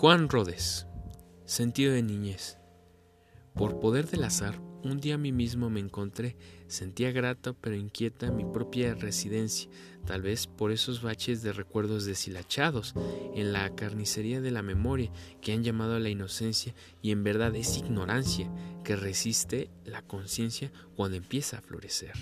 Juan Rodés, Sentido de niñez. Por poder del azar, un día a mí mismo me encontré, sentía grata pero inquieta mi propia residencia, tal vez por esos baches de recuerdos deshilachados en la carnicería de la memoria que han llamado a la inocencia y en verdad es ignorancia que resiste la conciencia cuando empieza a florecer.